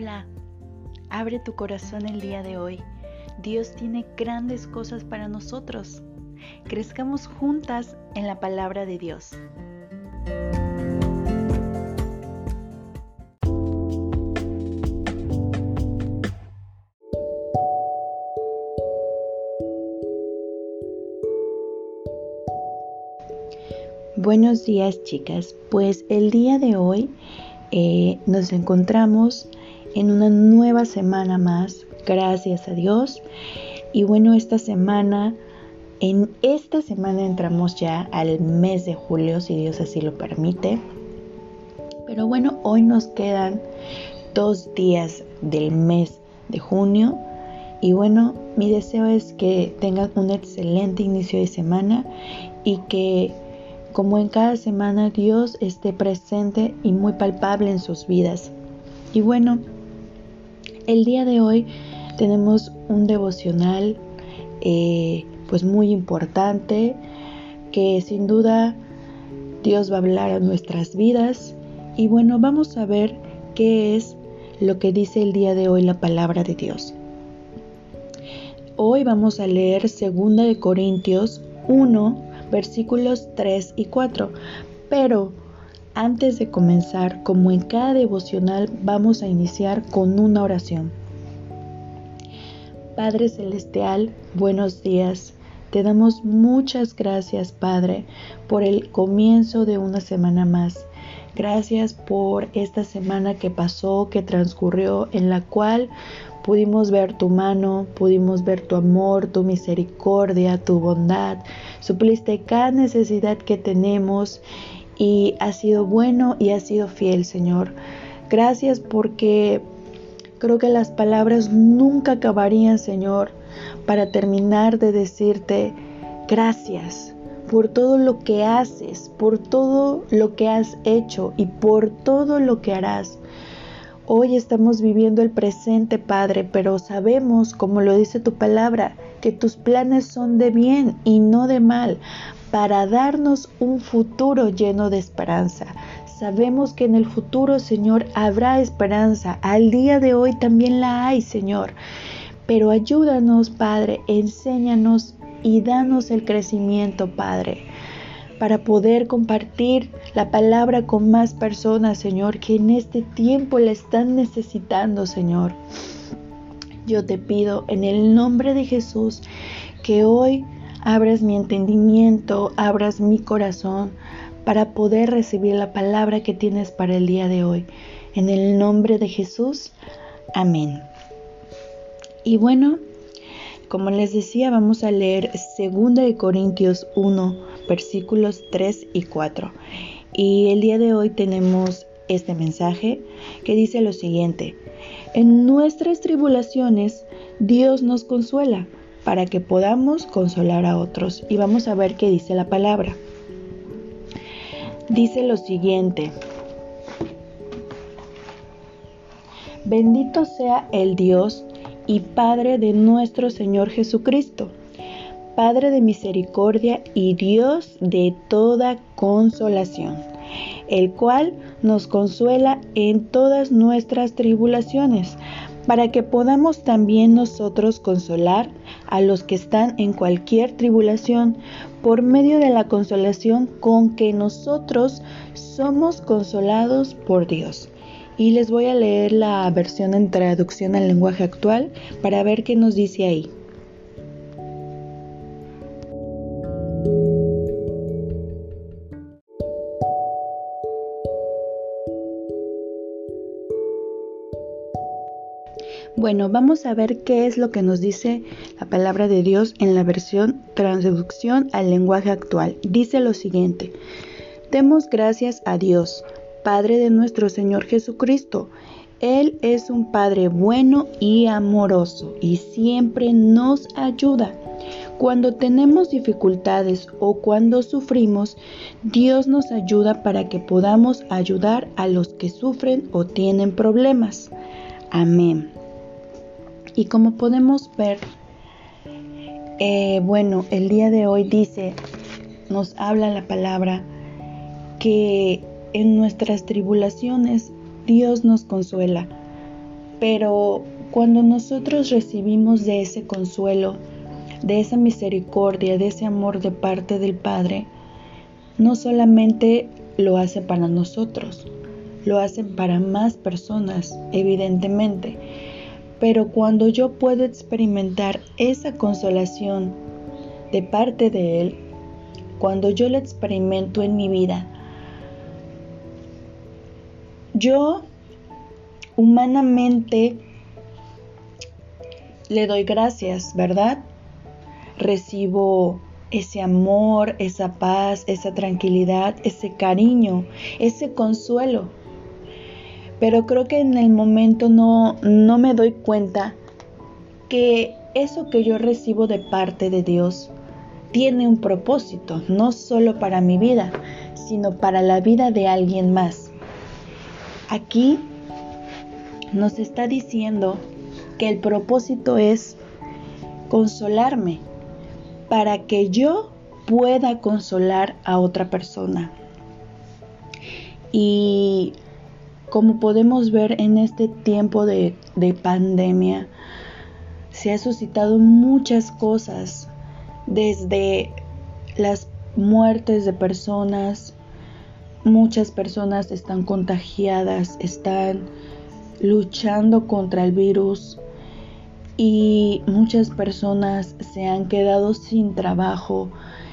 Hola, abre tu corazón el día de hoy. Dios tiene grandes cosas para nosotros. Crezcamos juntas en la palabra de Dios. Buenos días chicas, pues el día de hoy eh, nos encontramos en una nueva semana más, gracias a Dios. Y bueno, esta semana, en esta semana entramos ya al mes de julio, si Dios así lo permite. Pero bueno, hoy nos quedan dos días del mes de junio. Y bueno, mi deseo es que tengan un excelente inicio de semana y que como en cada semana Dios esté presente y muy palpable en sus vidas. Y bueno, el día de hoy tenemos un devocional eh, pues muy importante que sin duda Dios va a hablar a nuestras vidas y bueno vamos a ver qué es lo que dice el día de hoy la palabra de Dios. Hoy vamos a leer 2 de Corintios 1 versículos 3 y 4, pero antes de comenzar, como en cada devocional, vamos a iniciar con una oración. Padre Celestial, buenos días. Te damos muchas gracias, Padre, por el comienzo de una semana más. Gracias por esta semana que pasó, que transcurrió, en la cual pudimos ver tu mano, pudimos ver tu amor, tu misericordia, tu bondad. Supliste cada necesidad que tenemos y ha sido bueno y ha sido fiel, Señor. Gracias porque creo que las palabras nunca acabarían, Señor, para terminar de decirte gracias por todo lo que haces, por todo lo que has hecho y por todo lo que harás. Hoy estamos viviendo el presente, Padre, pero sabemos, como lo dice tu palabra, que tus planes son de bien y no de mal, para darnos un futuro lleno de esperanza. Sabemos que en el futuro, Señor, habrá esperanza. Al día de hoy también la hay, Señor. Pero ayúdanos, Padre, enséñanos y danos el crecimiento, Padre, para poder compartir la palabra con más personas, Señor, que en este tiempo la están necesitando, Señor. Yo te pido en el nombre de Jesús que hoy abras mi entendimiento, abras mi corazón para poder recibir la palabra que tienes para el día de hoy. En el nombre de Jesús, amén. Y bueno, como les decía, vamos a leer 2 de Corintios 1, versículos 3 y 4. Y el día de hoy tenemos este mensaje que dice lo siguiente: En nuestras tribulaciones Dios nos consuela para que podamos consolar a otros. Y vamos a ver qué dice la palabra. Dice lo siguiente. Bendito sea el Dios y Padre de nuestro Señor Jesucristo, Padre de misericordia y Dios de toda consolación, el cual nos consuela en todas nuestras tribulaciones, para que podamos también nosotros consolar a los que están en cualquier tribulación por medio de la consolación con que nosotros somos consolados por Dios. Y les voy a leer la versión en traducción al lenguaje actual para ver qué nos dice ahí. Bueno, vamos a ver qué es lo que nos dice la palabra de Dios en la versión traducción al lenguaje actual. Dice lo siguiente, demos gracias a Dios, Padre de nuestro Señor Jesucristo. Él es un Padre bueno y amoroso y siempre nos ayuda. Cuando tenemos dificultades o cuando sufrimos, Dios nos ayuda para que podamos ayudar a los que sufren o tienen problemas. Amén. Y como podemos ver, eh, bueno, el día de hoy dice, nos habla la palabra que en nuestras tribulaciones Dios nos consuela. Pero cuando nosotros recibimos de ese consuelo, de esa misericordia, de ese amor de parte del Padre, no solamente lo hace para nosotros, lo hacen para más personas, evidentemente. Pero cuando yo puedo experimentar esa consolación de parte de Él, cuando yo la experimento en mi vida, yo humanamente le doy gracias, ¿verdad? Recibo ese amor, esa paz, esa tranquilidad, ese cariño, ese consuelo. Pero creo que en el momento no, no me doy cuenta que eso que yo recibo de parte de Dios tiene un propósito, no solo para mi vida, sino para la vida de alguien más. Aquí nos está diciendo que el propósito es consolarme para que yo pueda consolar a otra persona. Y como podemos ver en este tiempo de, de pandemia, se ha suscitado muchas cosas desde las muertes de personas, muchas personas están contagiadas, están luchando contra el virus y muchas personas se han quedado sin trabajo.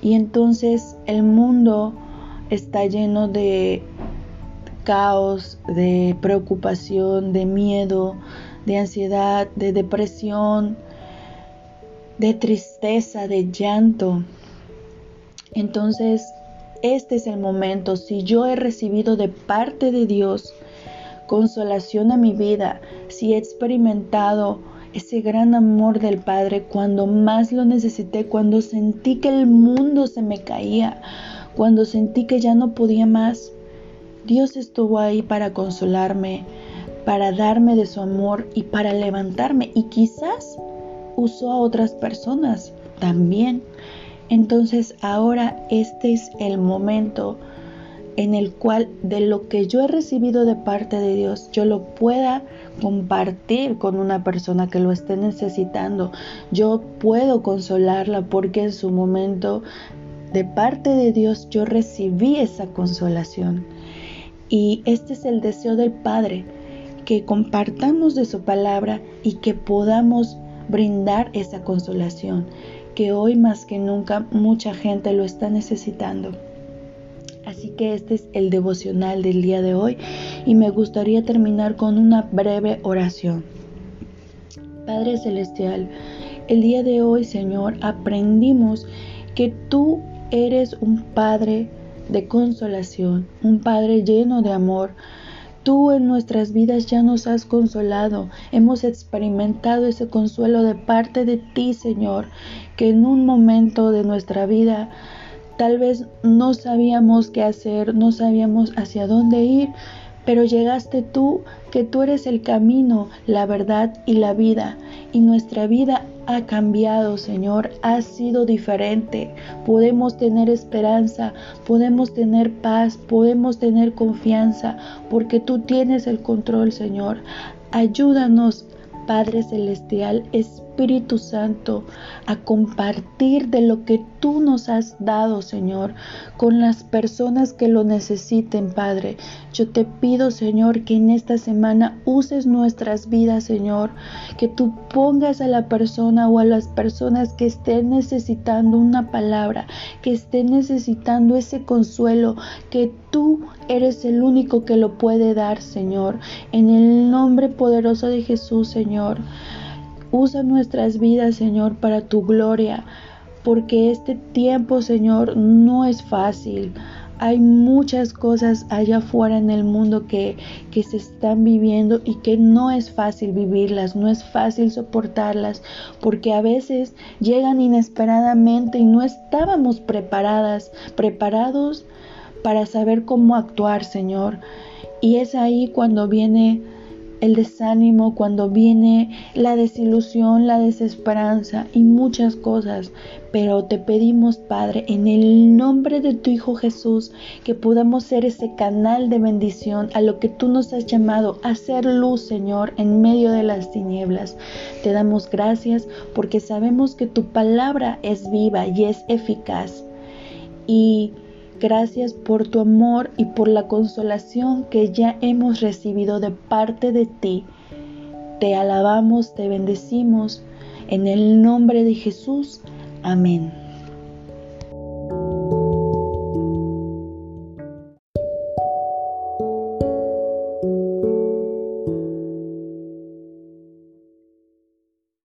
Y entonces el mundo está lleno de caos, de preocupación, de miedo, de ansiedad, de depresión, de tristeza, de llanto. Entonces, este es el momento. Si yo he recibido de parte de Dios consolación a mi vida, si he experimentado ese gran amor del Padre cuando más lo necesité, cuando sentí que el mundo se me caía, cuando sentí que ya no podía más. Dios estuvo ahí para consolarme, para darme de su amor y para levantarme y quizás usó a otras personas también. Entonces ahora este es el momento en el cual de lo que yo he recibido de parte de Dios, yo lo pueda compartir con una persona que lo esté necesitando. Yo puedo consolarla porque en su momento de parte de Dios yo recibí esa consolación. Y este es el deseo del Padre, que compartamos de su palabra y que podamos brindar esa consolación, que hoy más que nunca mucha gente lo está necesitando. Así que este es el devocional del día de hoy y me gustaría terminar con una breve oración. Padre Celestial, el día de hoy, Señor, aprendimos que tú eres un Padre de consolación, un Padre lleno de amor, Tú en nuestras vidas ya nos has consolado, hemos experimentado ese consuelo de parte de ti, Señor, que en un momento de nuestra vida tal vez no sabíamos qué hacer, no sabíamos hacia dónde ir, pero llegaste tú, que tú eres el camino, la verdad y la vida, y nuestra vida ha cambiado, Señor, ha sido diferente. Podemos tener esperanza, podemos tener paz, podemos tener confianza, porque tú tienes el control, Señor. Ayúdanos, Padre Celestial, Espíritu Santo, a compartir de lo que tú nos has dado, Señor, con las personas que lo necesiten, Padre. Yo te pido, Señor, que en esta semana uses nuestras vidas, Señor, que tú pongas a la persona o a las personas que estén necesitando una palabra, que estén necesitando ese consuelo, que tú eres el único que lo puede dar, Señor. En el nombre poderoso de Jesús, Señor. Usa nuestras vidas, Señor, para tu gloria, porque este tiempo, Señor, no es fácil. Hay muchas cosas allá afuera en el mundo que, que se están viviendo y que no es fácil vivirlas, no es fácil soportarlas, porque a veces llegan inesperadamente y no estábamos preparadas, preparados para saber cómo actuar, Señor. Y es ahí cuando viene el desánimo, cuando viene la desilusión, la desesperanza y muchas cosas. Pero te pedimos, Padre, en el nombre de tu Hijo Jesús, que podamos ser ese canal de bendición a lo que tú nos has llamado, a ser luz, Señor, en medio de las tinieblas. Te damos gracias porque sabemos que tu palabra es viva y es eficaz. Y Gracias por tu amor y por la consolación que ya hemos recibido de parte de ti. Te alabamos, te bendecimos. En el nombre de Jesús. Amén.